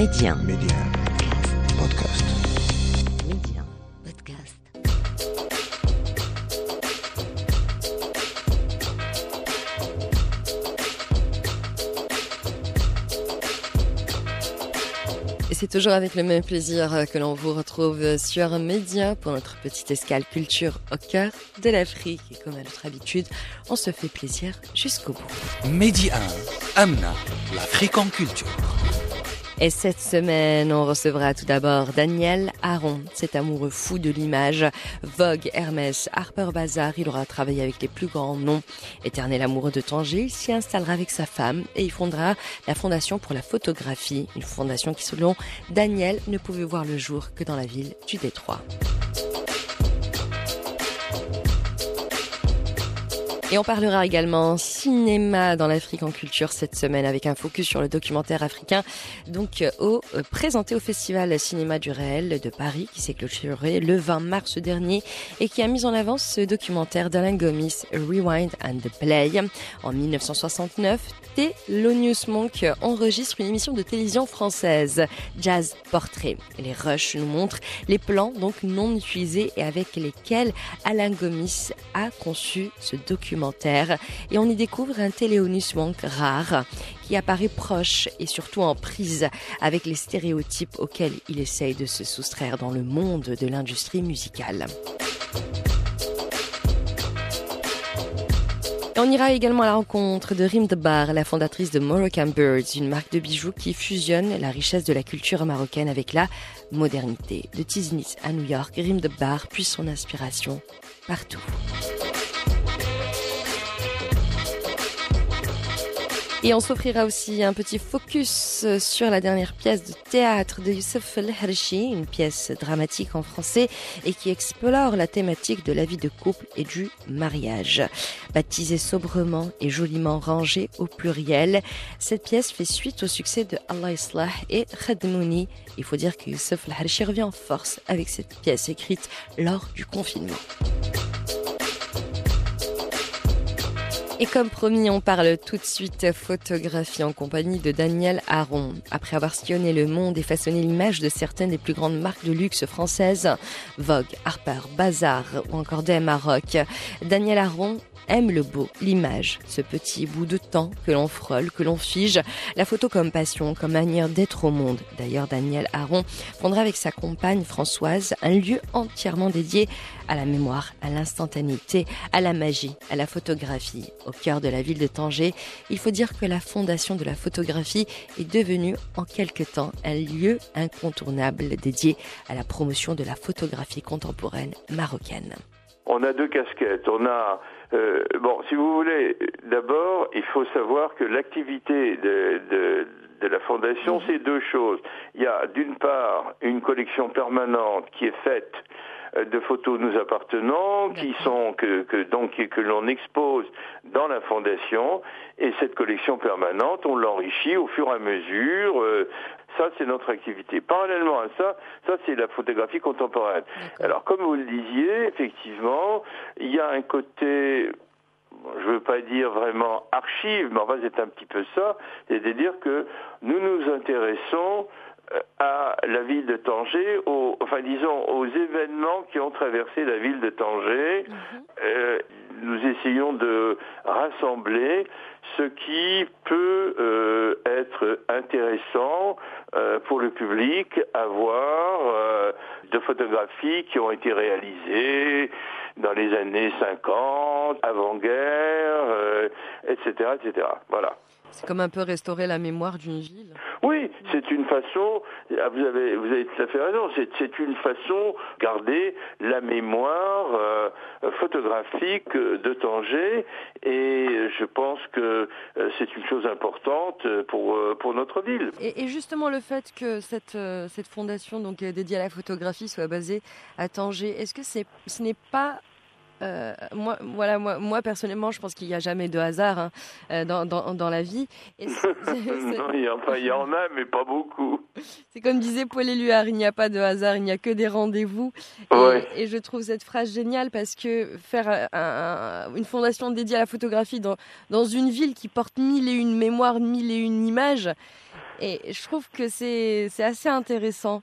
Média. Média. Podcast. Média. Podcast. Et c'est toujours avec le même plaisir que l'on vous retrouve sur Média pour notre petite escale culture au cœur de l'Afrique. Et comme à notre habitude, on se fait plaisir jusqu'au bout. Midi 1, Amna, l'Afrique en culture. Et cette semaine, on recevra tout d'abord Daniel Aron, cet amoureux fou de l'image. Vogue, Hermès, Harper Bazaar, il aura travaillé avec les plus grands noms. Éternel amoureux de Tanger, il s'y installera avec sa femme et il fondera la Fondation pour la photographie, une fondation qui, selon Daniel, ne pouvait voir le jour que dans la ville du Détroit. Et on parlera également cinéma dans l'Afrique en culture cette semaine avec un focus sur le documentaire africain, donc au euh, présenté au Festival Cinéma du Réel de Paris qui s'est clôturé le 20 mars dernier et qui a mis en avant ce documentaire d'Alain Gomis, Rewind and the Play. En 1969, Thelonious Monk enregistre une émission de télévision française, Jazz Portrait. Les rushs nous montrent les plans donc non utilisés et avec lesquels Alain Gomis a conçu ce documentaire et on y découvre un Thelonious Monk rare qui apparaît proche et surtout en prise avec les stéréotypes auxquels il essaye de se soustraire dans le monde de l'industrie musicale. On ira également à la rencontre de Rim Bar, la fondatrice de Moroccan Birds, une marque de bijoux qui fusionne la richesse de la culture marocaine avec la modernité. De Tiznit à New York, Rim Bar puise son inspiration partout. Et on s'offrira aussi un petit focus sur la dernière pièce de théâtre de Youssef El Harchi, une pièce dramatique en français et qui explore la thématique de la vie de couple et du mariage. Baptisée sobrement et joliment rangée au pluriel, cette pièce fait suite au succès de Allah Islah et Khadmouni. Il faut dire que Youssef El Harchi revient en force avec cette pièce écrite lors du confinement. Et comme promis, on parle tout de suite photographie en compagnie de Daniel Aron. Après avoir sillonné le monde et façonné l'image de certaines des plus grandes marques de luxe françaises, Vogue, Harper, Bazaar ou encore DM Maroc, Daniel Aron aime le beau, l'image, ce petit bout de temps que l'on frôle, que l'on fige, la photo comme passion, comme manière d'être au monde. D'ailleurs, Daniel Aron fondera avec sa compagne Françoise un lieu entièrement dédié à la mémoire, à l'instantanéité, à la magie, à la photographie. Au cœur de la ville de Tanger, il faut dire que la fondation de la photographie est devenue en quelque temps un lieu incontournable dédié à la promotion de la photographie contemporaine marocaine. On a deux casquettes. On a euh, bon, si vous voulez, d'abord, il faut savoir que l'activité de, de, de, la fondation, c'est deux choses. Il y a d'une part une collection permanente qui est faite de photos nous appartenant, qui sont que, que donc que l'on expose dans la fondation, et cette collection permanente, on l'enrichit au fur et à mesure. Euh, ça, c'est notre activité. Parallèlement à ça, ça, c'est la photographie contemporaine. Alors, comme vous le disiez, effectivement, il y a un côté je ne veux pas dire vraiment archive, mais enfin c'est un petit peu ça, c'est-à-dire que nous nous intéressons à la ville de Tanger, aux, enfin disons aux événements qui ont traversé la ville de Tanger. euh, nous essayons de rassembler ce qui peut euh, être intéressant euh, pour le public à voir euh, de photographies qui ont été réalisées dans les années 50, avant-guerre, etc., etc. Voilà. C'est comme un peu restaurer la mémoire d'une ville. Oui, c'est une façon, vous avez, vous avez tout à fait raison, c'est une façon de garder la mémoire euh, photographique de Tanger et je pense que c'est une chose importante pour, pour notre ville. Et, et, justement le fait que cette, cette fondation donc, dédiée à la photographie soit basée à Tanger, est-ce que c'est, ce n'est pas euh, moi, voilà, moi, moi, personnellement, je pense qu'il n'y a jamais de hasard hein, euh, dans, dans, dans, la vie. Et c est, c est, non, il y, en, il y en a, mais pas beaucoup. C'est comme disait Paul Éluard, il n'y a pas de hasard, il n'y a que des rendez-vous. Et, je trouve cette phrase géniale parce que faire un, un, une fondation dédiée à la photographie dans, dans une ville qui porte mille et une mémoires, mille et une images, Et je trouve que c'est assez intéressant.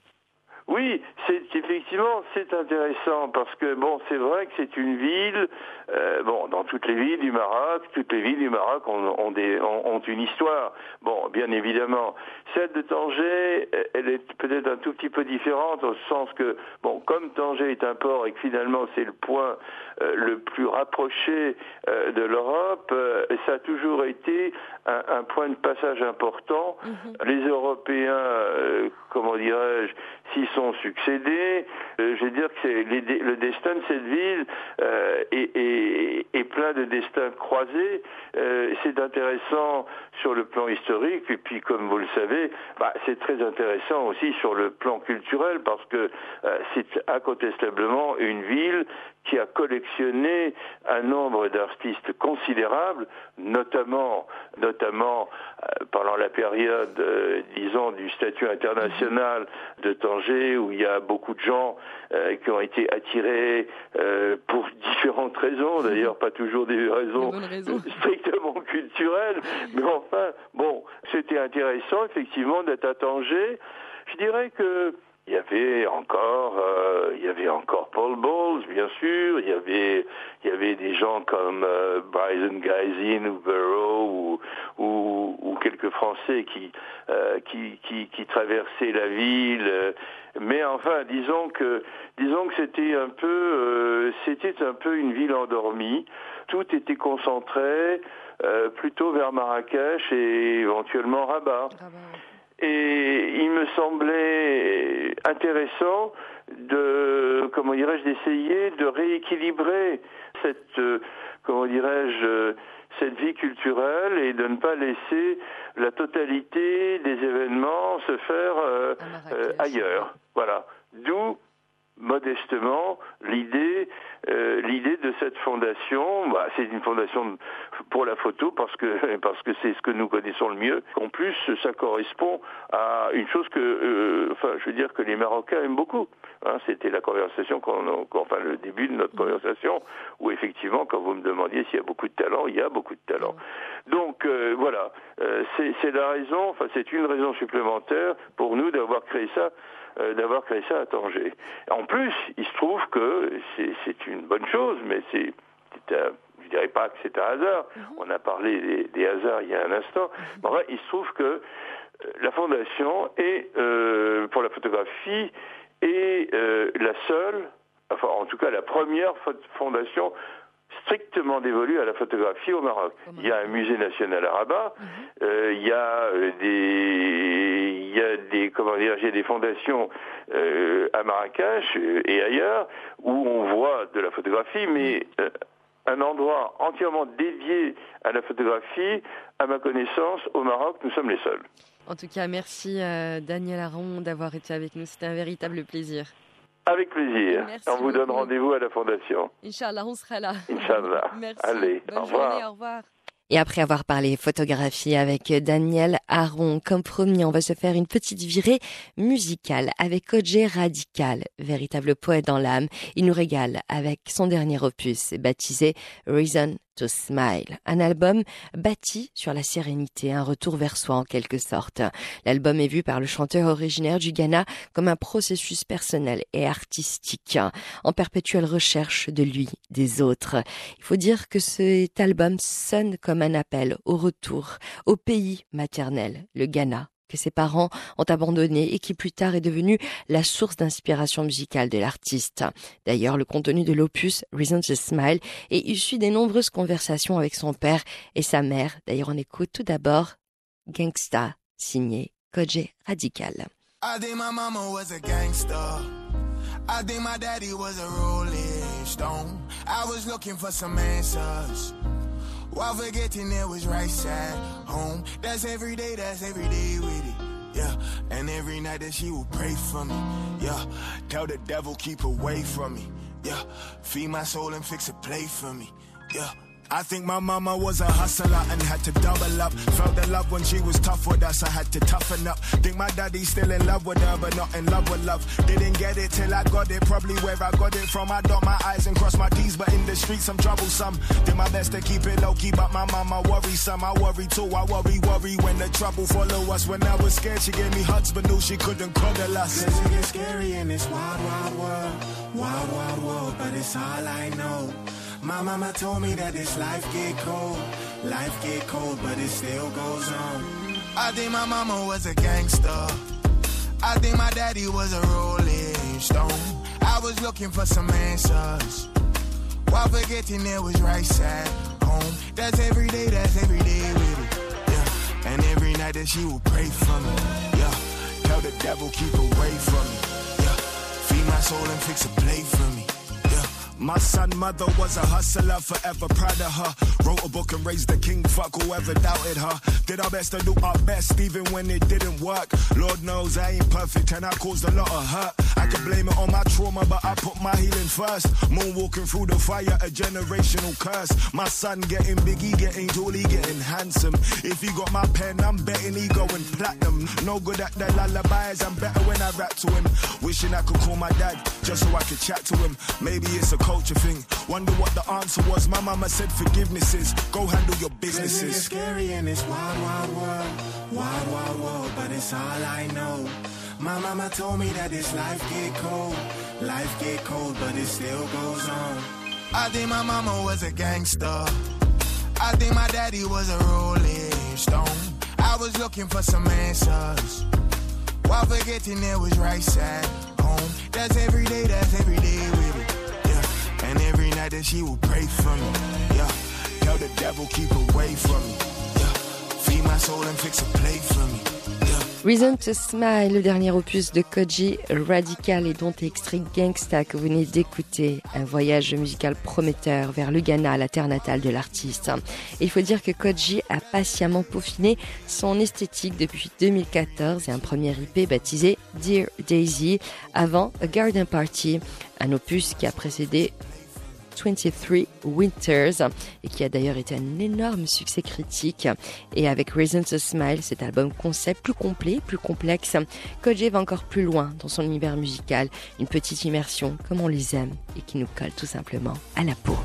Oui, c'est effectivement c'est intéressant parce que bon, c'est vrai que c'est une ville. Euh, bon, dans toutes les villes du Maroc, toutes les villes du Maroc ont, ont, des, ont, une histoire. Bon, bien évidemment, celle de Tanger, elle est peut-être un tout petit peu différente au sens que bon, comme Tanger est un port et que finalement c'est le point euh, le plus rapproché euh, de l'Europe, euh, ça a toujours été un, un, point de passage important. Mhm. Les Européens, comment dirais-je, s'y sont succédés. je veux dire que c'est le destin de cette ville est, plein de destins croisés. c'est intéressant sur le plan historique et puis comme vous le savez, bah, c'est très intéressant aussi sur le plan culturel parce que c'est incontestablement une ville qui a collectionné un nombre d'artistes considérables, notamment, notamment euh, pendant la période, euh, disons, du statut international de Tanger, où il y a beaucoup de gens euh, qui ont été attirés pour différentes raisons, d'ailleurs pas toujours des raisons, raisons. strictement culturelles, mais enfin, bon, c'était intéressant effectivement d'être à Tanger. Je dirais que il y avait encore, euh, il y avait encore Paul Bowles, bien sûr. Il y avait, il y avait des gens comme euh, Bryson ou Burrow ou, ou, ou, quelques Français qui, euh, qui, qui, qui, traversaient la ville. Mais enfin, disons que, disons que c'était un peu, euh, c'était un peu une ville endormie. Tout était concentré plutôt vers Marrakech et éventuellement Rabat. Et il me semblait intéressant de, comment dirais-je, d'essayer de rééquilibrer cette, euh, comment dirais-je, cette vie culturelle et de ne pas laisser la totalité des événements se faire euh, euh, ailleurs. Voilà. D'où modestement l'idée euh, l'idée de cette fondation bah, c'est une fondation pour la photo parce que parce que c'est ce que nous connaissons le mieux. En plus ça correspond à une chose que euh, enfin je veux dire que les Marocains aiment beaucoup hein, c'était la conversation qu'on enfin le début de notre mmh. conversation où effectivement quand vous me demandiez s'il y a beaucoup de talent il y a beaucoup de talent. Mmh. donc euh, voilà. C'est la raison enfin c'est une raison supplémentaire pour nous d'avoir créé ça. euh, d'avoir créé ça à Tanger. En plus, il se trouve que c'est une bonne chose, mais c'est je dirais pas que c'est un hasard. Mhm. On a parlé des, hasards il y a un instant. Mhm. Mais il se trouve que euh, la fondation est euh, pour la photographie est la seule, enfin en tout cas la première fondation strictement dévolu à la photographie au Maroc. Il y a un musée national à Rabat, mhm. euh, il y a euh, des, il y a des, comment dire, il des fondations euh, à Marrakech et ailleurs où on voit de la photographie, mais un endroit entièrement dédié à la photographie, à ma connaissance, au Maroc, nous sommes les seuls. En tout cas, merci Daniel Aron d'avoir été avec nous. C'était un véritable plaisir. Avec plaisir. on vous donne rendez-vous à la Fondation. Inch'Allah, on sera là. Inch'Allah. Merci. Allez, au revoir. au revoir. Et après avoir parlé photographie avec Daniel Aron, comme promis, on va se faire une petite virée musicale avec Odje Radical, véritable poète dans l'âme. Il nous régale avec son dernier opus baptisé Reason to Smile, un album bâti sur la sérénité, un retour vers soi en quelque sorte. L'album est vu par le chanteur originaire du Ghana comme un processus personnel et artistique, en perpétuelle recherche de lui, des autres. Il faut dire que cet album sonne comme un appel au retour au pays maternel, le Ghana, que ses parents ont abandonné et qui plus tard est devenu la source d'inspiration musicale de l'artiste. D'ailleurs, le contenu de l'opus Reason to Smile est issu des nombreuses conversations avec son père et sa mère. D'ailleurs, on écoute tout d'abord Gangsta, signé Koje Radical. While forgetting it was right side home. That's every day, that's every day with it. Yeah, and every night that she will pray for me. Yeah, tell the devil keep away from me. Yeah, feed my soul and fix a plate for me. Yeah. I think my mama was a hustler and had to double up. Felt the love when she was tough with us, I had to toughen up. Think my daddy's still in love with her, but not in love with love. Didn't get it till I got it, probably where I got it from. I dot my eyes and cross my T's, but in the streets I'm troublesome. Did my best to keep it low key, but my mama worrisome. I worry too, I worry, worry when the trouble follow us. When I was scared, she gave me hugs, but knew she couldn't cuddle us. Cause it gets scary in this wild, wild world. Wild, wild world, but it's all I know. My mama told me that this life get cold. Life get cold, but it still goes on. I think my mama was a gangster. I think my daddy was a rolling stone. I was looking for some answers. While forgetting there was rice at home. That's every day, that's every day with it. Yeah. And every night that she would pray for me. Yeah. Tell the devil keep away from me. Yeah. Feed my soul and fix a plate for me. My son, mother was a hustler, forever proud of her. Wrote a book and raised the king, fuck whoever doubted her. Did our best to do our best, even when it didn't work. Lord knows I ain't perfect and I caused a lot of hurt. I can blame it on my trauma, but I put my healing first. Moonwalking through the fire, a generational curse. My son getting big, he getting tall, he getting handsome. If he got my pen, I'm betting he going platinum. No good at the lullabies, I'm better when I rap to him. Wishing I could call my dad, just so I could chat to him. Maybe it's a culture thing. Wonder what the answer was. My mama said forgiveness is go handle your businesses. It's scary in this wild, wild world. Wild, wild world, but it's all I know. My mama told me that this life get cold. Life get cold, but it still goes on. I think my mama was a gangster. I think my daddy was a rolling stone. I was looking for some answers. While forgetting there was rice at home. That's every day, that's every day with it. And every night that she will pray for me. Yeah. Tell the devil keep away from me. Yeah. Feed my soul and fix a plate for me. Reason to Smile, le dernier opus de Koji Radical et dont est extrait Gangsta que vous venez d'écouter. Un voyage musical prometteur vers le Ghana, la terre natale de l'artiste. Il faut dire que Koji a patiemment peaufiné son esthétique depuis 2014 et un premier IP baptisé Dear Daisy avant A Garden Party, un opus qui a précédé 23 Winters et qui a d'ailleurs été un énorme succès critique. Et avec Reasons to Smile, cet album concept plus complet, plus complexe, Koji va encore plus loin dans son univers musical, une petite immersion comme on les aime et qui nous colle tout simplement à la peau.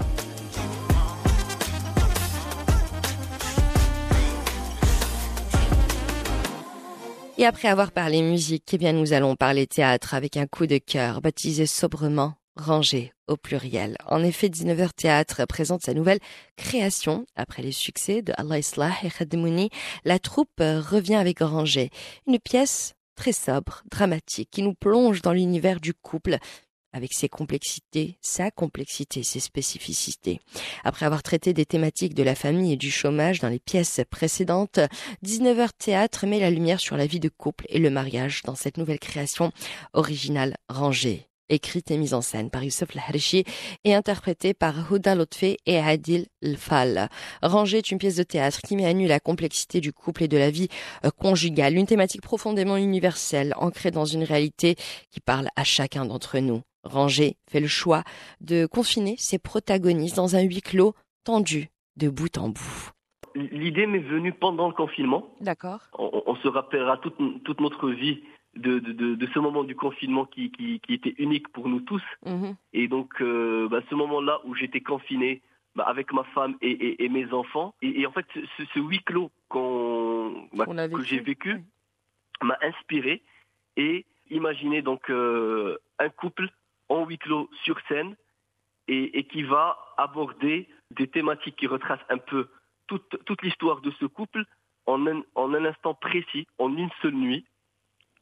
Et après avoir parlé musique, eh bien nous allons parler théâtre avec un coup de cœur baptisé sobrement Rangé au pluriel. En effet, 19h Théâtre présente sa nouvelle création. Après les succès de Allah Islah et Khadmouni, la troupe revient avec Rangé. Une pièce très sobre, dramatique, qui nous plonge dans l'univers du couple, avec ses complexités, sa complexité, ses spécificités. Après avoir traité des thématiques de la famille et du chômage dans les pièces précédentes, 19h Théâtre met la lumière sur la vie de couple et le mariage dans cette nouvelle création originale Rangée écrite et mise en scène par Youssef Lahrichi et interprétée par Huda Lotfe et Adil Lfal. Rangée est une pièce de théâtre qui met à nu la complexité du couple et de la vie euh, conjugale, une thématique profondément universelle, ancrée dans une réalité qui parle à chacun d'entre nous. Rangée fait le choix de confiner ses protagonistes dans un huis clos tendu de bout en bout. L'idée m'est venue pendant le confinement. D'accord. On, se rappellera toute, toute notre vie de, de, de, ce moment du confinement qui, qui, qui, était unique pour nous tous. Mhm. Et donc, euh, bah, ce moment-là où j'étais confiné bah, avec ma femme et, et, mes enfants, et, en fait, ce, ce huis clos qu'on, bah, que j'ai vécu m'a inspiré et imaginé donc euh, un couple en huis clos sur scène et, et, qui va aborder des thématiques qui retracent un peu toute, toute l'histoire de ce couple en un, en un instant précis, en une seule nuit.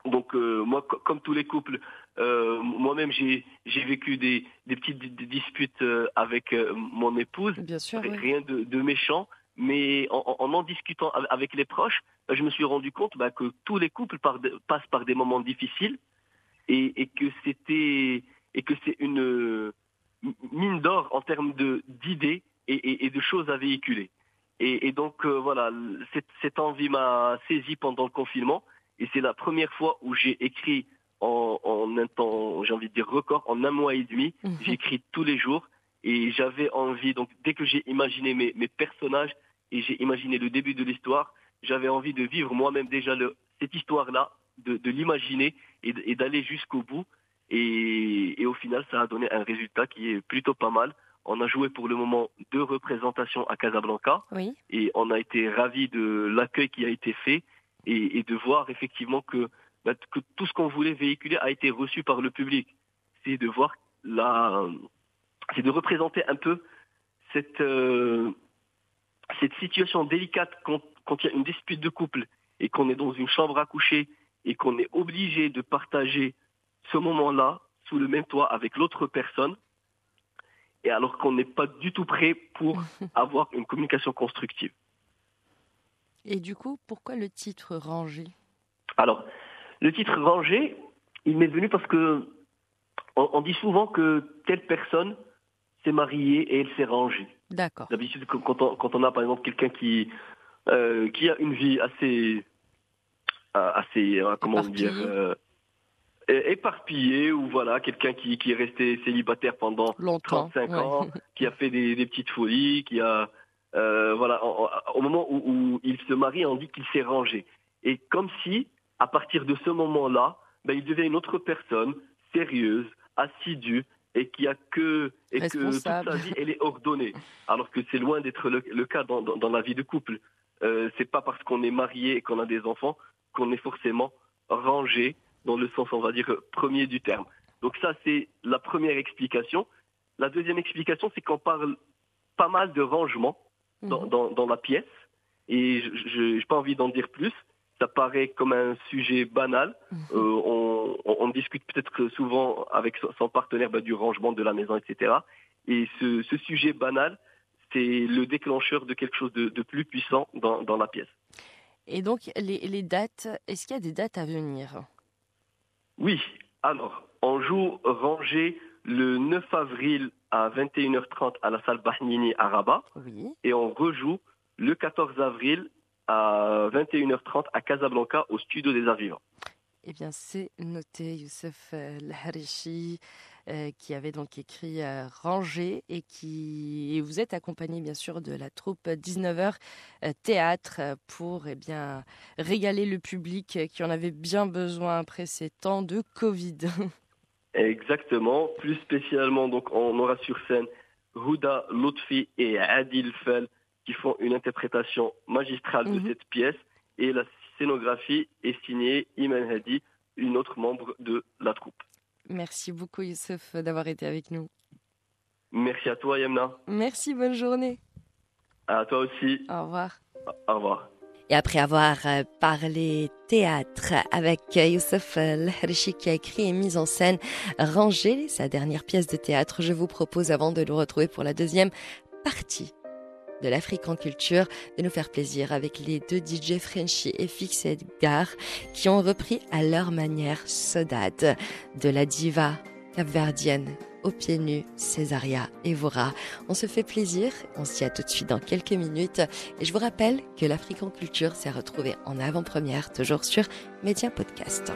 Donc euh, moi, comme tous les couples, euh, moi-même j'ai j'ai vécu des, des petites disputes euh, avec mon épouse. Bien sûr, Rien de, de, méchant, mais en, en, discutant avec les proches, bah, je me suis rendu compte bah, que tous les couples passent par des moments difficiles et, et que c'était et que c'est une mine d'or en termes de d'idées et, et, et, de choses à véhiculer. Et, et donc voilà, cette, cette envie m'a saisi pendant le confinement. Et c'est la première fois où j'ai écrit en, en un temps, j'ai envie de dire record, en un mois et demi. Mhm. J'écris tous les jours. Et j'avais envie, donc dès que j'ai imaginé mes, mes personnages et j'ai imaginé le début de l'histoire, j'avais envie de vivre moi-même déjà le, cette histoire-là, de, de l'imaginer et, d'aller jusqu'au bout. Et, et, au final, ça a donné un résultat qui est plutôt pas mal. On a joué pour le moment deux représentations à Casablanca. Oui. Et on a été ravis de l'accueil qui a été fait et, et de voir effectivement que, bah, que tout ce qu'on voulait véhiculer a été reçu par le public. C'est de voir la, c'est de représenter un peu cette, euh, cette situation délicate quand, quand il y a une dispute de couple et qu'on est dans une chambre à coucher et qu'on est obligé de partager ce moment-là sous le même toit avec l'autre personne, et alors qu'on n'est pas du tout prêt pour avoir une communication constructive. Et du coup, pourquoi le titre rangé Alors, le titre rangé, il m'est venu parce que on, dit souvent que telle personne s'est mariée et elle s'est rangée. D'accord. D'habitude, quand on, quand on a par exemple quelqu'un qui, euh, qui a une vie assez, euh, assez euh, comment dire, éparpillée, ou voilà, quelqu'un qui, qui est resté célibataire pendant Longtemps, 35 ans, qui a fait des, des petites folies, qui a, voilà, au moment où, où, il se marie, on dit qu'il s'est rangé. Et comme si, à partir de ce moment-là, ben, il devient une autre personne, sérieuse, assidue, et qui a que et que toute sa vie elle est ordonnée. Alors que c'est loin d'être le, cas dans, dans, la vie de couple. Euh, c'est pas parce qu'on est marié et qu'on a des enfants qu'on est forcément rangé dans le sens on va dire premier du terme. Donc ça c'est la première explication. La deuxième explication c'est qu'on parle pas mal de rangement dans, mhm. dans, dans la pièce et je n'ai pas envie d'en dire plus ça paraît comme un sujet banal. Mhm. Euh, on, on, discute peut-être souvent avec son partenaire bah, du rangement de la maison, etc. Et ce, ce sujet banal, c'est le déclencheur de quelque chose de, de plus puissant dans, dans, la pièce. Et donc, les, les dates, est-ce qu'il y a des dates à venir? Oui. Alors, on joue rangé le 9 avril à 21h30 à la salle Bahnini à Rabat. Oui. Et on rejoue le 14 avril à 21h30 à Casablanca au studio des Arts Vivants. Eh bien, c'est noté, Youssef Harichi, euh, qui avait donc écrit euh, Ranger et qui et vous êtes accompagné bien sûr de la troupe 19h euh, théâtre pour eh bien régaler le public qui en avait bien besoin après ces temps de Covid. Exactement, plus spécialement donc on aura sur scène Houda Lotfi et Adil Fel qui font une interprétation magistrale de mhm. cette pièce et la scénographie est signée Iman Hadi, une autre membre de la troupe. Merci beaucoup Youssef d'avoir été avec nous. Merci à toi Yemna. Merci, bonne journée. À toi aussi. Au revoir. Au revoir. Et après avoir euh, parlé théâtre avec Youssef Lharishi qui a écrit et mis en scène Ranger, sa dernière pièce de théâtre, je vous propose avant de le retrouver pour la deuxième partie de l'Afrique en culture, de nous faire plaisir avec les deux DJ Frenchy et Fix Edgar qui ont repris à leur manière Sodade de la diva capverdienne aux pieds nus, Césaria Evora. On se fait plaisir, on s'y a tout de suite dans quelques minutes et je vous rappelle que l'Afrique en culture s'est retrouvée en avant-première toujours sur Média Podcast.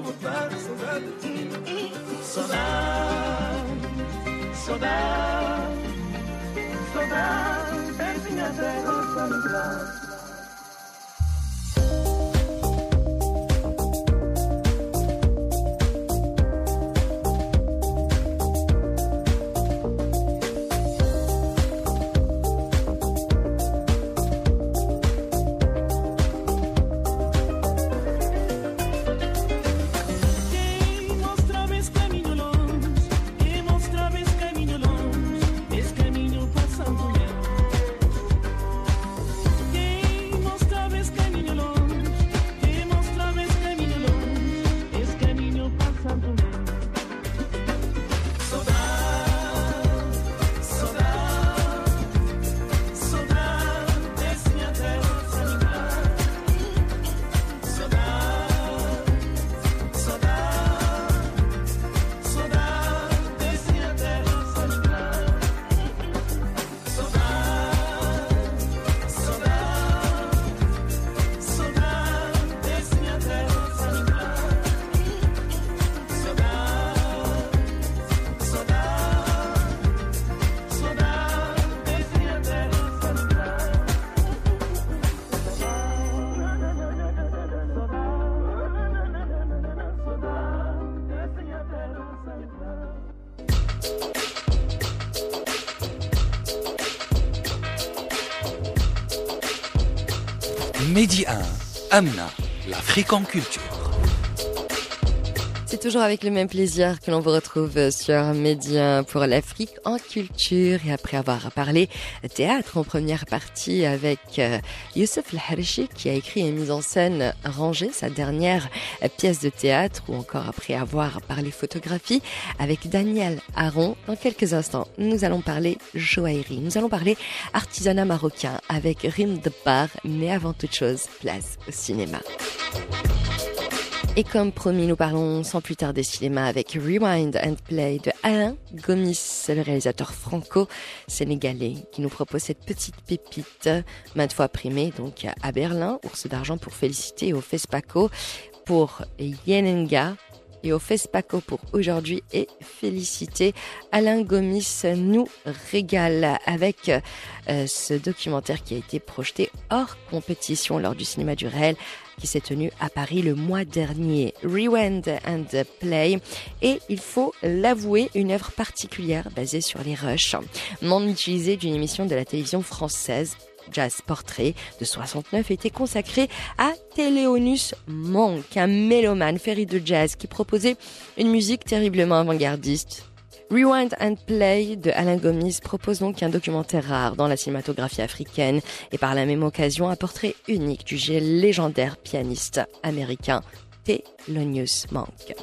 no para saudar de ti. Saudade, saudade, saudade, é minha terra familiar. Midi 1, Amna, l'Afrique en culture. C'est toujours avec le même plaisir que l'on vous retrouve sur Média pour l'Afrique en culture et après avoir parlé théâtre en première partie avec euh, Youssef El qui a écrit et mis en scène Ranger, sa dernière pièce de théâtre ou encore après avoir parlé photographie avec Daniel Aron. Dans quelques instants, nous allons parler joaillerie, nous allons parler artisanat marocain avec Rim de Bar, mais avant toute chose, place au cinéma. Et comme promis, nous parlons sans plus tarder cinéma avec Rewind and Play de Alain Gomis, le réalisateur franco-sénégalais qui nous propose cette petite pépite maintes fois primée donc à Berlin, Ours d'argent pour féliciter au FESPACO pour Yenenga et au FESPACO pour aujourd'hui et féliciter Alain Gomis nous régale avec euh, ce documentaire qui a été projeté hors compétition lors du cinéma du réel qui s'est tenu à Paris le mois dernier. Rewind and Play. Et il faut l'avouer, une œuvre particulière basée sur les rushs, non utilisée d'une émission de la télévision française Jazz Portrait de 69 était consacré à Téléonus Monk, un mélomane féri de jazz qui proposait une musique terriblement avant-gardiste Rewind and Play de Alain Gomis propose donc un documentaire rare dans la cinématographie africaine et par la même occasion un portrait unique du légendaire pianiste américain Thelonious Monk.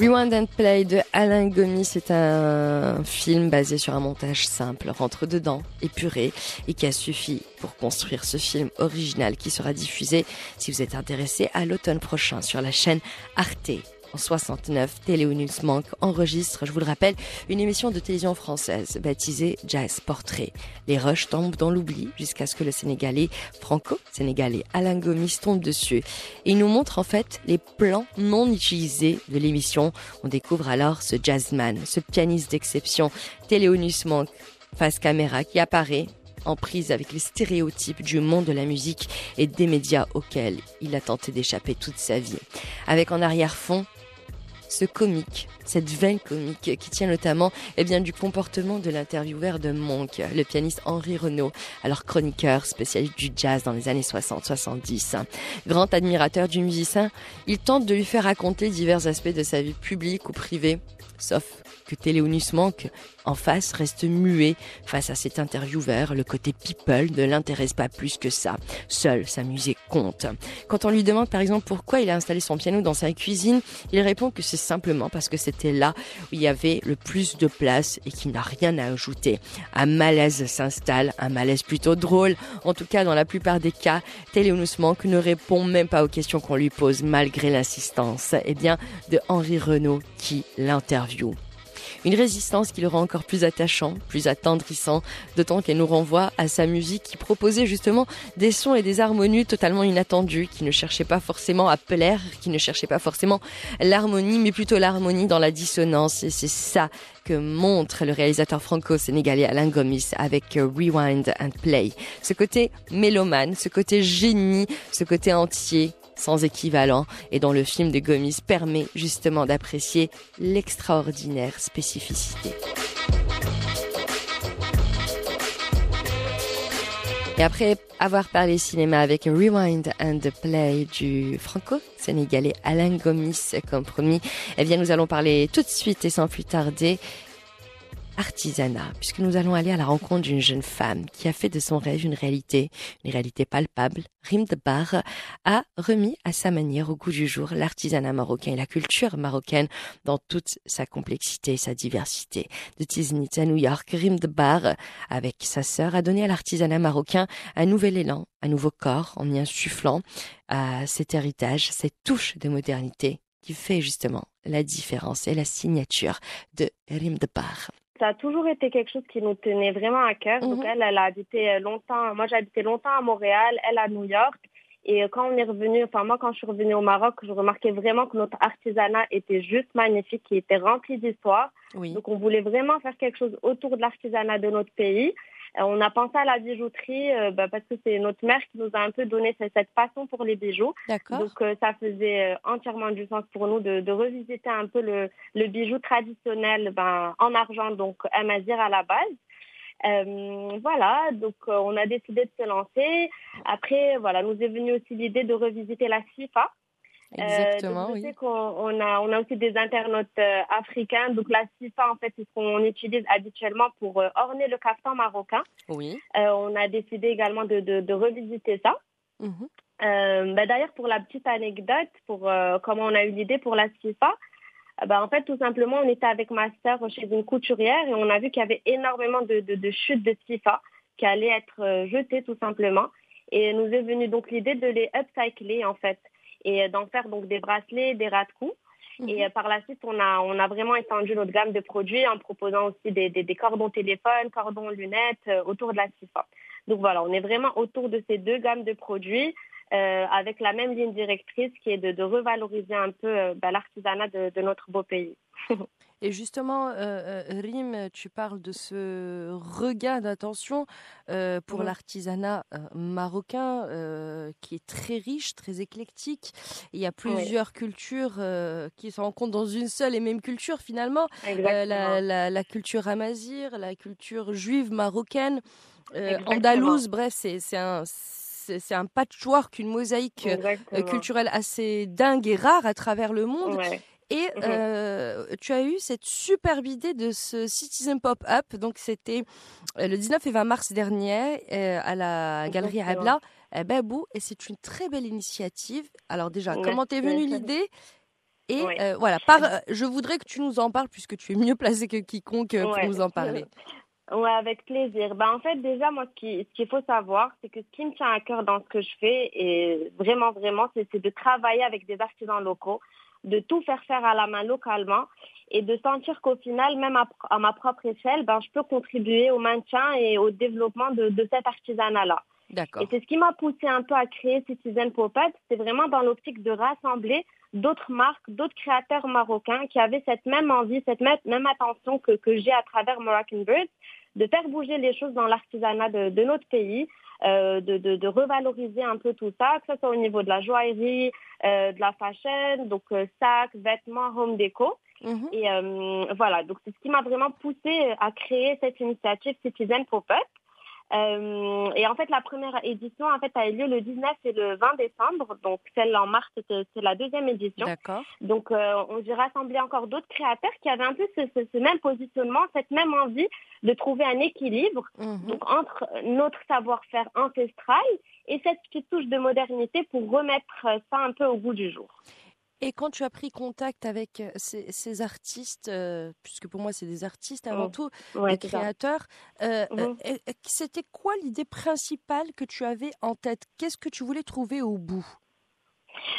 Rewind and Play de Alain Gomis, c'est un film basé sur un montage simple, rentre dedans, épuré, et qui a suffi pour construire ce film original qui sera diffusé, si vous êtes intéressé, à l'automne prochain sur la chaîne Arte 69, Téléonus Monk enregistre, je vous le rappelle, une émission de télévision française baptisée Jazz Portrait. Les rushs tombent dans l'oubli jusqu'à ce que le Sénégalais, franco-sénégalais Alain Gomis tombe dessus. il nous montre en fait les plans non utilisés de l'émission. On découvre alors ce jazzman, ce pianiste d'exception, Téléonus Monk, face caméra qui apparaît en prise avec les stéréotypes du monde de la musique et des médias auxquels il a tenté d'échapper toute sa vie. Avec en arrière-fond ce comique, cette veine comique qui tient notamment eh bien, du comportement de l'intervieweur de Monk, le pianiste Henri Renaud, alors chroniqueur spécialiste du jazz dans les années 60-70. Grand admirateur du musicien, il tente de lui faire raconter divers aspects de sa vie publique ou privée, sauf que Téléonus Monk en face reste muet face à cet intervieweur. Le côté people ne l'intéresse pas plus que ça. Seule sa musique compte. Quand on lui demande par exemple pourquoi il a installé son piano dans sa cuisine, il répond que c'est simplement parce que c'était là où il y avait le plus de place et qu'il n'a rien à ajouter. Un malaise s'installe, un malaise plutôt drôle. En tout cas, dans la plupart des cas, Téléonus Monk ne répond même pas aux questions qu'on lui pose malgré l'insistance, eh bien, de Henri Renaud qui l'interviewe. Une résistance qui le rend encore plus attachant, plus attendrissant, d'autant qu'elle nous renvoie à sa musique qui proposait justement des sons et des harmonies totalement inattendus, qui ne cherchaient pas forcément à plaire, qui ne cherchaient pas forcément l'harmonie, mais plutôt l'harmonie dans la dissonance. Et c'est ça que montre le réalisateur franco-sénégalais Alain Gomis avec Rewind and Play. Ce côté mélomane, ce côté génie, ce côté entier, sans équivalent, et dont le film de Gomis permet justement d'apprécier l'extraordinaire spécificité. Et après avoir parlé cinéma avec Rewind and Play du franco-sénégalais Alain Gomis comme promis, eh bien nous allons parler tout de suite et sans plus tarder artisanat, puisque nous allons aller à la rencontre d'une jeune femme qui a fait de son rêve une réalité, une réalité palpable. Rim de Bar a remis à sa manière au goût du jour l'artisanat marocain et la culture marocaine dans toute sa complexité et sa diversité. De Tiznit à New York, Rim de Bar, avec sa sœur, a donné à l'artisanat marocain un nouvel élan, un nouveau corps en y insufflant à cet héritage, cette touche de modernité qui fait justement la différence et la signature de Rim de Bar ça a toujours été quelque chose qui nous tenait vraiment à cœur. Donc mhm. elle, elle a habité euh, longtemps. Moi, j'ai habité longtemps à Montréal, elle à New York. Et euh, quand on est revenu, enfin moi, quand je suis revenue au Maroc, je remarquais vraiment que notre artisanat était juste magnifique, qui était rempli d'histoire. Donc on voulait vraiment faire quelque chose autour de l'artisanat de notre pays. Euh, on a pensé à la bijouterie euh, bah, parce que c'est notre mère qui nous a un peu donné cette, passion pour les bijoux. Donc euh, ça faisait entièrement du sens pour nous de, revisiter un peu le, le bijou traditionnel ben, en argent, donc Amazir à la base. voilà, donc on a décidé de se lancer. Après, voilà, nous est venue aussi l'idée de revisiter la FIFA. Exactement, euh, je sais qu'on a, on a aussi des internautes euh, africains. Donc la CIFA, en fait, c'est ce qu'on utilise habituellement pour euh, orner le caftan marocain. Oui. on a décidé également de, de, revisiter ça. Mhm. Bah, d'ailleurs, pour la petite anecdote, pour comment on a eu l'idée pour la CIFA, bah, en fait, tout simplement, on était avec ma sœur chez une couturière et on a vu qu'il y avait énormément de, de, de chutes de CIFA qui allaient être jetées tout simplement. Et nous est venue donc l'idée de les upcycler en fait et d'en faire donc des bracelets, des ras de cou. Mhm. Et euh, par la suite, on a, on a vraiment étendu notre gamme de produits en proposant aussi des, des, cordons téléphones, cordons lunettes euh, autour de la CIFA. Donc voilà, on est vraiment autour de ces deux gammes de produits euh, avec la même ligne directrice qui est de, de revaloriser un peu bah, l'artisanat de, de, notre beau pays. Et justement, euh, euh, Rim, tu parles de ce regain d'attention euh, pour l'artisanat marocain qui est très riche, très éclectique. Il y a plusieurs cultures qui se rencontrent dans une seule et même culture finalement. La, culture amazir, la culture juive marocaine, andalouse, bref, c'est un c'est un patchwork, une mosaïque culturelle assez dingue et rare à travers le monde. Et mmh euh, tu as eu cette superbe idée de ce Citizen Pop-Up. Donc, c'était euh, le 19 et 20 mars dernier euh, à la Galerie Abla à Babou. Et c'est une très belle initiative. Alors, déjà, comment t'es venue l'idée? Et voilà, par, je voudrais que tu nous en parles puisque tu es mieux placé que quiconque pour nous en parler. Oui, avec plaisir. Ben, en fait, déjà, moi, ce qu'il faut savoir, c'est que ce qui me tient à cœur dans ce que je fais, et vraiment, vraiment, c'est de travailler avec des artisans locaux de tout faire faire à la main localement et de sentir qu'au final, même à, ma propre échelle, ben, je peux contribuer au maintien et au développement de, de cet artisanat-là. Et c'est ce qui m'a poussé un peu à créer Citizen Popet. C'est vraiment dans l'optique de rassembler d'autres marques, d'autres créateurs marocains qui avaient cette même envie, cette même attention que, que j'ai à travers Moroccan Birds, de faire bouger les choses dans l'artisanat de, de, notre pays, euh, de, de, de, revaloriser un peu tout ça, que ce soit au niveau de la joaillerie, euh, de la fashion, donc euh, sacs, vêtements, home déco. Mhm. Et euh, voilà, donc c'est ce qui m'a vraiment poussé à créer cette initiative Citizen Pop-up. Euh, et en fait, la première édition en fait a eu lieu le 19 et le 20 décembre. Donc celle en mars, c'est la deuxième édition. Donc euh, on a rassemblé encore d'autres créateurs qui avaient un peu ce, ce, même positionnement, cette même envie de trouver un équilibre mhm. donc entre notre savoir-faire ancestral et cette petite touche de modernité pour remettre ça un peu au goût du jour. Et quand tu as pris contact avec euh, ces, artistes, euh, puisque pour moi c'est des artistes avant tout, des créateurs, euh, mmh. c'était quoi l'idée principale que tu avais en tête? Qu'est-ce que tu voulais trouver au bout?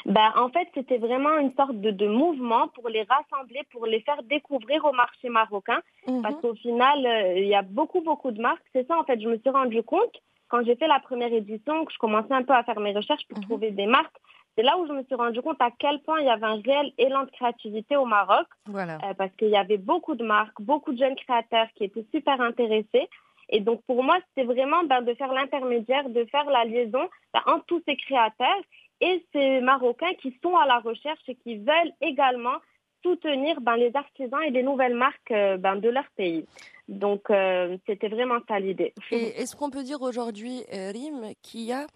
Ben, En fait, c'était vraiment une sorte de, de, mouvement pour les rassembler, pour les faire découvrir au marché marocain. Parce qu'au final, il y a beaucoup, beaucoup de marques. C'est ça, en fait, je me suis rendu compte quand j'ai fait la première édition, que je commençais un peu à faire mes recherches pour trouver des marques. C'est là où je me suis rendu compte à quel point il y avait un réel élan de créativité au Maroc. Voilà. Euh, parce qu'il y avait beaucoup de marques, beaucoup de jeunes créateurs qui étaient super intéressés. Et donc pour moi, c'était vraiment ben, de faire l'intermédiaire, de faire la liaison ben, entre tous ces créateurs et ces Marocains qui sont à la recherche et qui veulent également soutenir ben, les artisans et les nouvelles marques euh, ben, de leur pays. Donc euh, c'était vraiment ça l'idée. Et est-ce qu'on peut dire aujourd'hui, Rim, qu'il y a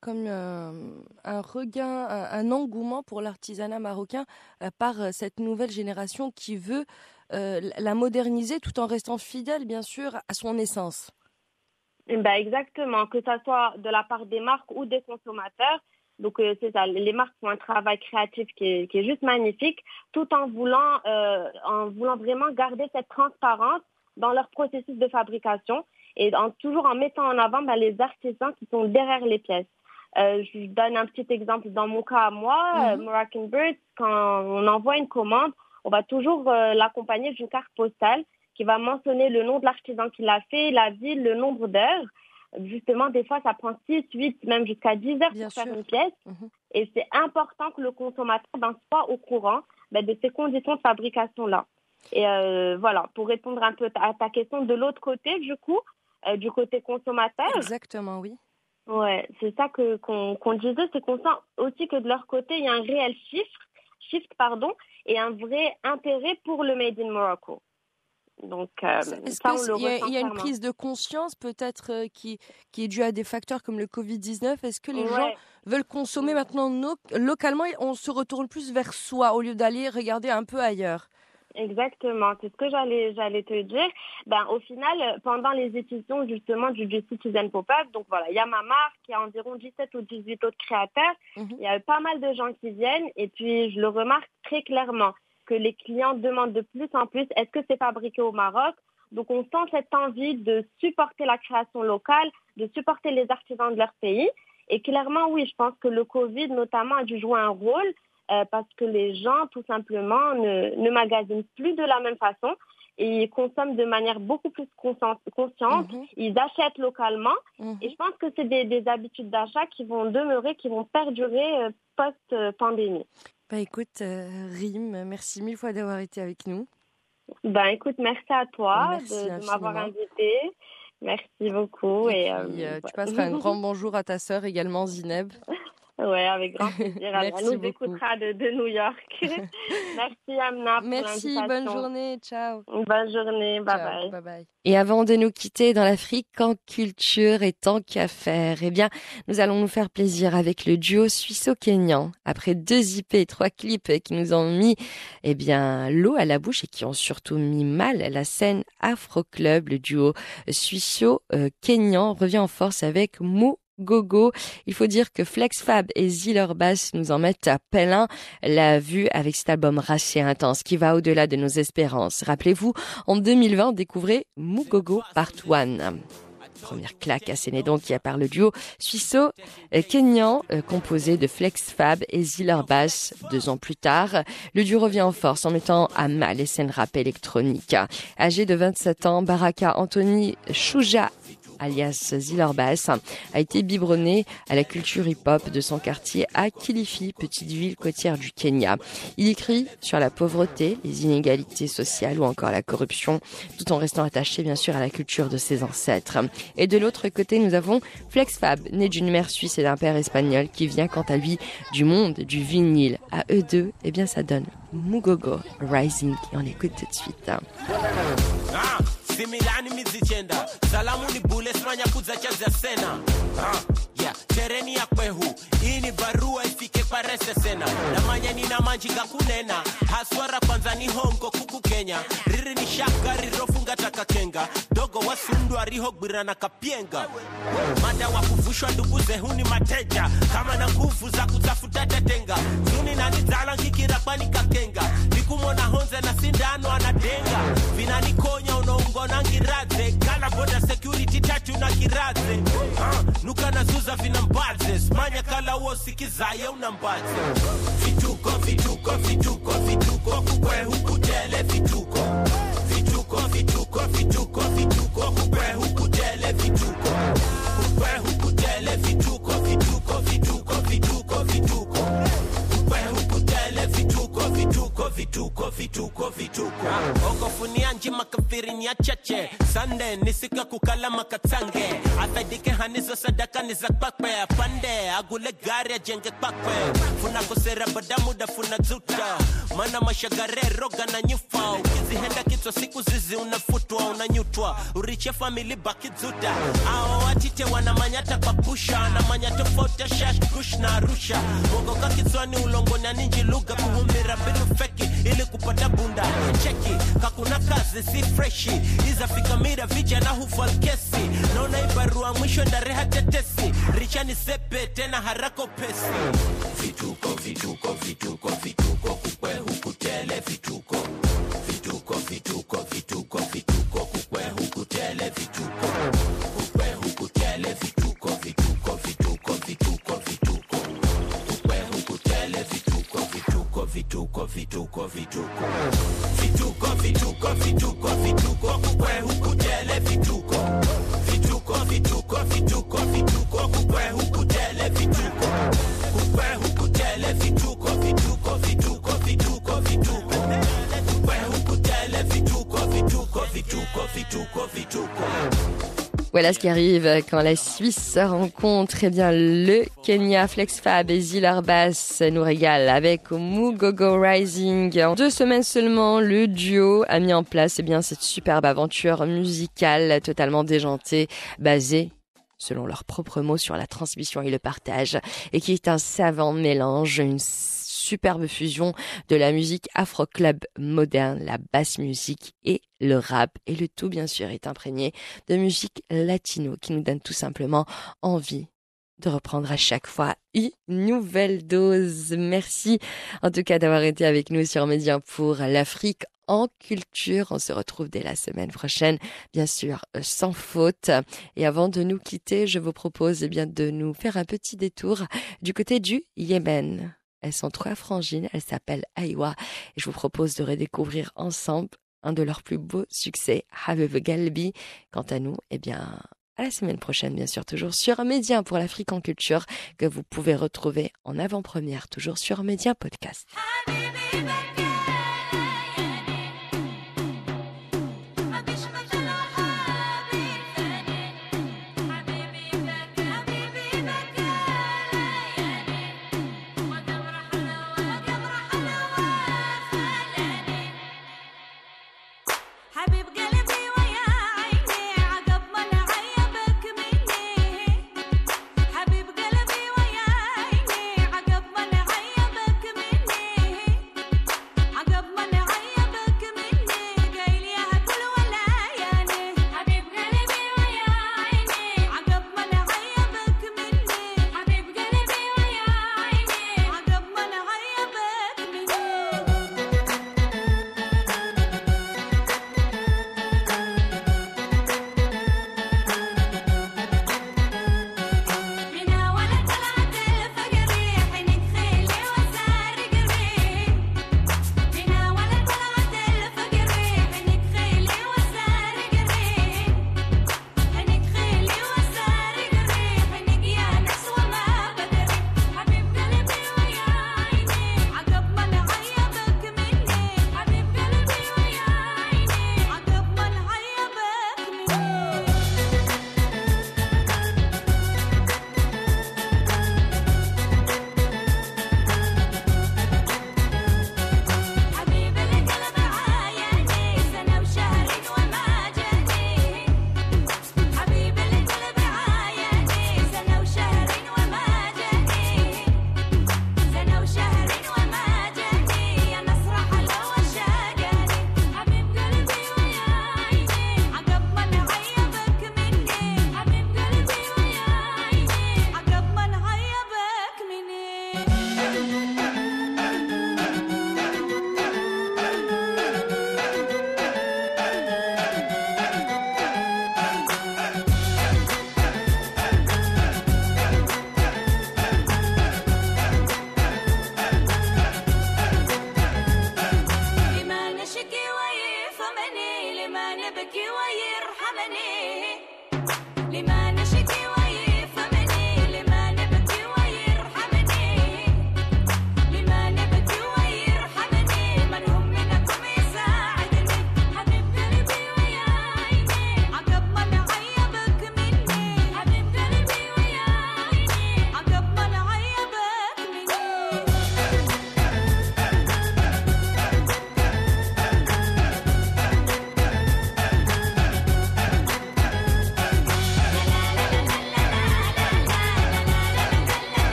comme un regain, un, engouement pour l'artisanat marocain par cette nouvelle génération qui veut la moderniser tout en restant fidèle, bien sûr, à son essence. Ben Exactement, que ce soit de la part des marques ou des consommateurs. Donc euh, c'est ça, les marques font un travail créatif qui est, qui est juste magnifique, tout en voulant, euh, en voulant vraiment garder cette transparence dans leur processus de fabrication et en, toujours en mettant en avant ben, les artisans qui sont derrière les pièces. Euh, je donne un petit exemple dans mon cas à moi, mm Moroccan Birds, quand on envoie une commande, on va toujours euh, l'accompagner d'une carte postale qui va mentionner le nom de l'artisan qui l'a fait, la ville, le nombre d'heures justement, des fois, ça prend 6, 8, même jusqu'à 10 heures pour faire une pièce. Mhm. Et c'est important que le consommateur ben, soit au courant ben, de ces conditions de fabrication-là. Et euh, voilà, pour répondre un peu à ta question de l'autre côté, du coup, euh, du côté consommateur. Exactement, oui. Ouais, c'est ça que qu'on disait, c'est qu'on sent aussi que de leur côté, il y a un réel chiffre, shift pardon, et un vrai intérêt pour le Made in Morocco. Donc, euh, Est-ce qu'il y, a une prise de conscience peut-être euh, qui, qui est due à des facteurs comme le Covid-19 Est-ce que les gens veulent consommer maintenant localement et on se retourne plus vers soi au lieu d'aller regarder un peu ailleurs? Exactement, c'est ce que j'allais j'allais te dire. Ben au final, pendant les éditions justement du, du Citizen Pop-up, donc voilà, il y a ma marque, il y a environ 17 ou 18 autres créateurs, mhm. il y a pas mal de gens qui viennent et puis je le remarque très clairement que les clients demandent de plus en plus, est-ce que c'est fabriqué au Maroc? Donc on sent cette envie de supporter la création locale, de supporter les artisans de leur pays. Et clairement, oui, je pense que le Covid notamment a dû jouer un rôle euh, parce que les gens, tout simplement, ne, ne magasinent plus de la même façon et ils consomment de manière beaucoup plus consciente. Mhm. Ils achètent localement mhm. et je pense que c'est des, des, habitudes d'achat qui vont demeurer, qui vont perdurer euh, post-pandémie. Bah écoute, euh, Rim, merci mille fois d'avoir été avec nous. Ben écoute, merci à toi de, m'avoir invité. Merci beaucoup. Et, euh, tu passeras un grand bonjour à ta sœur également, Zineb. Oui, avec grand plaisir. Elle nous écoutera de, de, New York. Merci Amna pour Merci, bonne journée, ciao. Bonne journée, bye bye. bye bye. Et avant de nous quitter dans l'Afrique en culture et tant qu'à faire, eh bien, nous allons nous faire plaisir avec le duo suisso-kényan. Après deux IP et trois clips qui nous ont mis, eh bien, l'eau à la bouche et qui ont surtout mis mal la scène Afro Club, le duo suisso-kényan revient en force avec Mou Gogo. Il faut dire que Flex Fab et Ziller Bass nous en mettent à plein la vue avec cet album racé intense qui va au-delà de nos espérances. Rappelez-vous, en 2020, découvrez Mugogo Part 1. Première claque assénée donc qui a par le duo suisseau-kenyan euh, composé de Flex Fab et Ziller Bass. Deux ans plus tard, le duo revient en force en mettant à mal les scènes rap électroniques. Âgé de 27 ans, Baraka Anthony Chouja alias Zillerbas, a été biberonné à la culture hip-hop de son quartier à Kilifi, petite ville côtière du Kenya. Il écrit sur la pauvreté, les inégalités sociales ou encore la corruption, tout en restant attaché bien sûr à la culture de ses ancêtres. Et de l'autre côté, nous avons Flex Fab, né d'une mère suisse et d'un père espagnol, qui vient quant à lui du monde du vinyle. À eux deux, eh bien ça donne Mugogo Rising. Et on écoute tout de suite. Ah. Similani mizichenda salamu ni bule simanya kudza chadza sena. Uh, yeah. tereni ya kwehu. Hii ni barua ifike parese sena. Namanya nina manji kunena. Haswara kwanza ni hongo kuku kenya. Riri ni shaka rirofunga takakenga dogo wasundu arihogwirana kapyenga mada wa kuvushwa ndugu zehuni mateja. Kama na nguvu za kutafuta tetenga zuni nanizala nkikira kwani kakenga nikumona honze na sindano anadenga vinanikonya unaungona ngiradze kala boda security tatu na kiraze. Uh, nuka na vina mbaze. Smanya kala uo sikizaye una mbaze. Vituko vituko vituko vituko kukwe hukutele vituko vituko vituko vituko vituko kukwe hukutele vituko kukwe hukutele vituko vituko vituko vituko vituko. Okofunia njima kafiri ni achache. Sande ni siku ya kukala makatange. Afaidike hanizo sadaka ni za kwakwe. Pande agule gari ajenge kwakwe. Funa kosera badamuda funa zuta. Mana mashagare roga na nyufa. Ukizihenda kitwa siku zizi unafutwa unanyutwa. Uriche famili baki zuta. Ao watite wanamanyata pusha na manya tofauti shash kush na arusha mogoka ulongo ulongoni aninji lugha kuhumira mbinu feki ili kupata bunda. Cheki kakuna kazi si freshi. Izafika mira vijana hufal kesi. Naona ibarua mwisho ndareha tetesi richani sepe tena harako pesi. Vituko vituko vituko vituko kukwe hukutele vituko vituko vituko vituko vituko vituko kukwe hukutele vituko vituko vituko vituko vituko kukwe hukutele vituko kukwe hukutele vituko vituko vituko vituko vituko kukwe hukutele vituko vituko vituko vituko vituko Voilà ce qui arrive quand la Suisse rencontre eh bien, le Kenya Flex Fab et Zilar Bass nous régale avec Mugogo Rising. En deux semaines seulement, le duo a mis en place eh bien, cette superbe aventure musicale totalement déjantée, basée selon leurs propres mots, sur la transmission et le partage, et qui est un savant mélange, une superbe fusion de la musique afro-club moderne, la basse musique et le rap. Et le tout, bien sûr, est imprégné de musique latino qui nous donne tout simplement envie de reprendre à chaque fois une nouvelle dose. Merci en tout cas d'avoir été avec nous sur Média pour l'Afrique en culture. On se retrouve dès la semaine prochaine, bien sûr, sans faute. Et avant de nous quitter, je vous propose eh bien de nous faire un petit détour du côté du Yémen. Elles sont trois frangines, elles s'appellent Aïwa et je vous propose de redécouvrir ensemble un de leurs plus beaux succès, Habib Galbi. Quant à nous, eh bien, à la semaine prochaine, bien sûr, toujours sur Média pour l'Afrique en culture, que vous pouvez retrouver en avant-première, toujours sur Média Podcast.